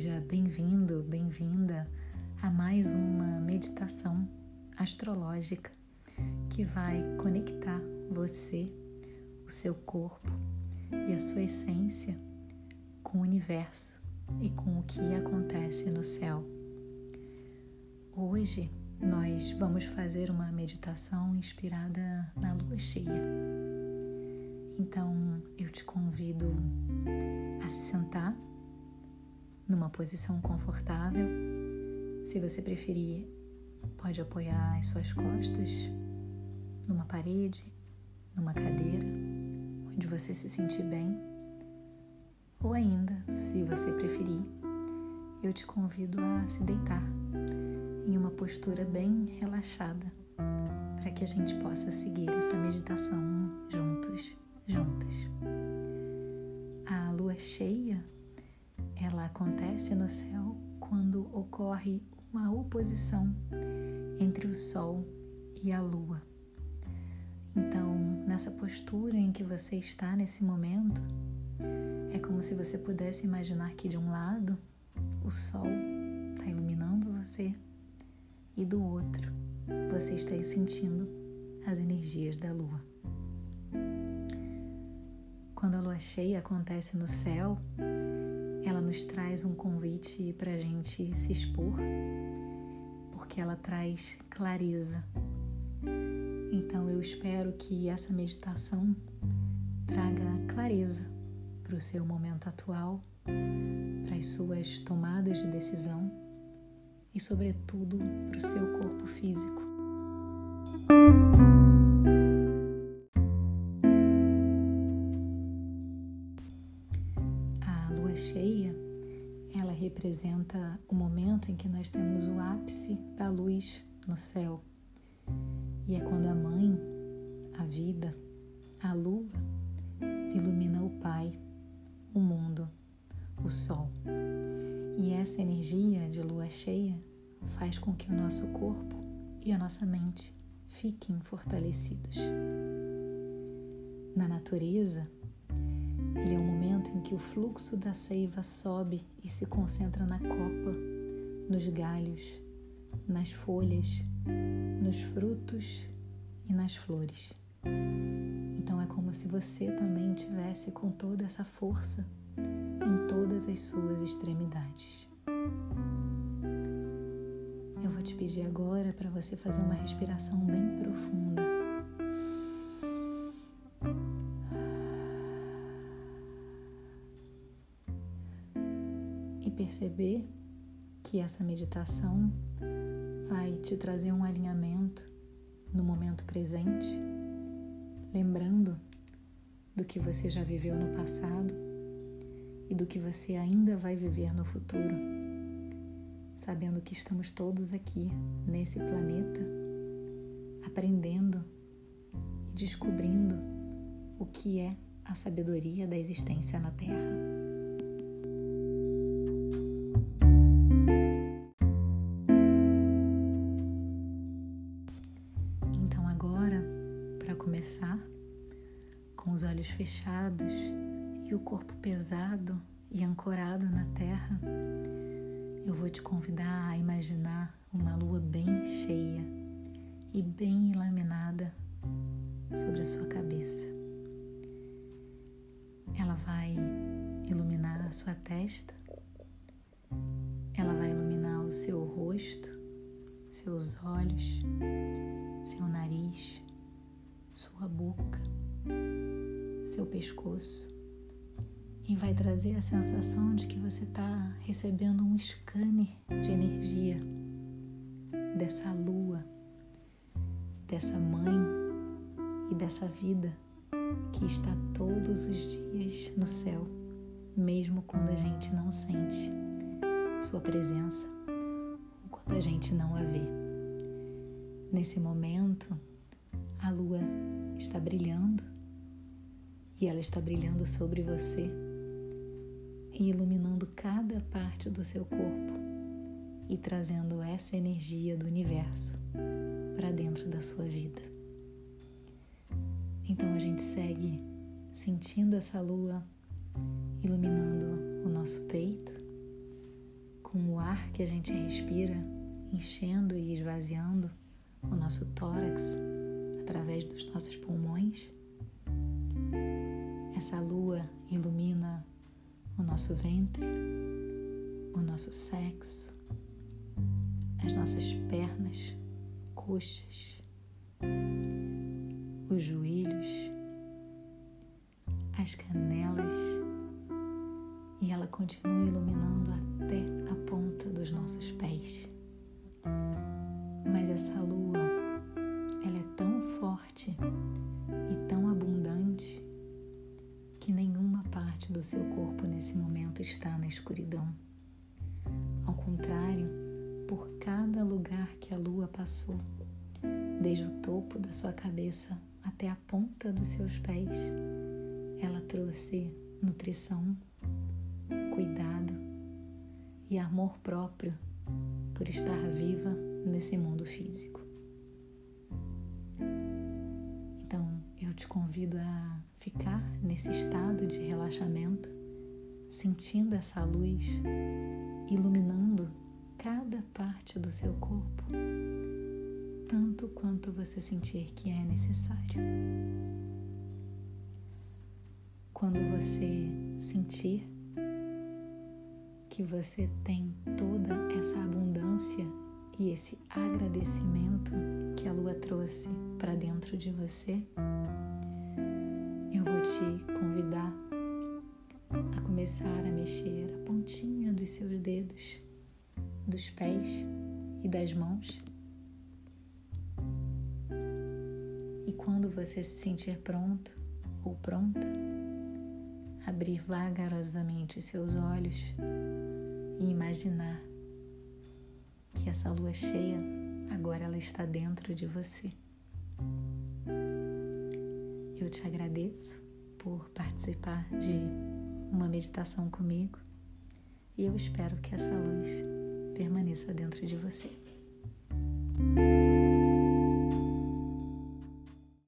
Seja bem-vindo, bem-vinda a mais uma meditação astrológica que vai conectar você, o seu corpo e a sua essência com o universo e com o que acontece no céu. Hoje nós vamos fazer uma meditação inspirada na lua cheia. Então eu te convido a se sentar numa posição confortável. Se você preferir, pode apoiar as suas costas numa parede, numa cadeira, onde você se sentir bem. Ou ainda, se você preferir, eu te convido a se deitar em uma postura bem relaxada, para que a gente possa seguir essa meditação juntos, juntas. A lua cheia ela acontece no céu quando ocorre uma oposição entre o Sol e a Lua. Então, nessa postura em que você está nesse momento, é como se você pudesse imaginar que de um lado o Sol está iluminando você e do outro você está sentindo as energias da Lua. Quando a lua cheia acontece no céu, nos traz um convite para a gente se expor, porque ela traz clareza. Então eu espero que essa meditação traga clareza para o seu momento atual, para as suas tomadas de decisão e, sobretudo, para o seu corpo físico. Representa o momento em que nós temos o ápice da luz no céu. E é quando a mãe, a vida, a lua, ilumina o Pai, o mundo, o Sol. E essa energia de lua cheia faz com que o nosso corpo e a nossa mente fiquem fortalecidos. Na natureza, ele é o momento em que o fluxo da seiva sobe e se concentra na copa, nos galhos, nas folhas, nos frutos e nas flores. Então é como se você também tivesse com toda essa força em todas as suas extremidades. Eu vou te pedir agora para você fazer uma respiração bem profunda. Perceber que essa meditação vai te trazer um alinhamento no momento presente, lembrando do que você já viveu no passado e do que você ainda vai viver no futuro, sabendo que estamos todos aqui nesse planeta aprendendo e descobrindo o que é a sabedoria da existência na Terra. Olhos fechados e o corpo pesado e ancorado na terra, eu vou te convidar a imaginar uma lua bem cheia e bem iluminada sobre a sua cabeça. Ela vai iluminar a sua testa, ela vai iluminar o seu rosto, seus olhos, seu nariz, sua boca seu pescoço e vai trazer a sensação de que você está recebendo um scanner de energia dessa lua, dessa mãe e dessa vida que está todos os dias no céu, mesmo quando a gente não sente sua presença ou quando a gente não a vê. Nesse momento, a lua está brilhando e ela está brilhando sobre você e iluminando cada parte do seu corpo e trazendo essa energia do universo para dentro da sua vida. Então a gente segue sentindo essa lua iluminando o nosso peito, com o ar que a gente respira enchendo e esvaziando o nosso tórax através dos nossos pulmões. Essa lua ilumina o nosso ventre, o nosso sexo, as nossas pernas, coxas, os joelhos, as canelas e ela continua iluminando até a ponta está na escuridão. Ao contrário, por cada lugar que a lua passou, desde o topo da sua cabeça até a ponta dos seus pés, ela trouxe nutrição, cuidado e amor próprio por estar viva nesse mundo físico. Então, eu te convido a ficar nesse estado de relaxamento, sentindo essa luz iluminando cada parte do seu corpo, tanto quanto você sentir que é necessário. Quando você sentir que você tem toda essa abundância e esse agradecimento que a lua trouxe para dentro de você, eu vou te convidar seus dedos, dos pés e das mãos. E quando você se sentir pronto ou pronta, abrir vagarosamente seus olhos e imaginar que essa lua cheia agora ela está dentro de você. Eu te agradeço por participar de uma meditação comigo e eu espero que essa luz permaneça dentro de você.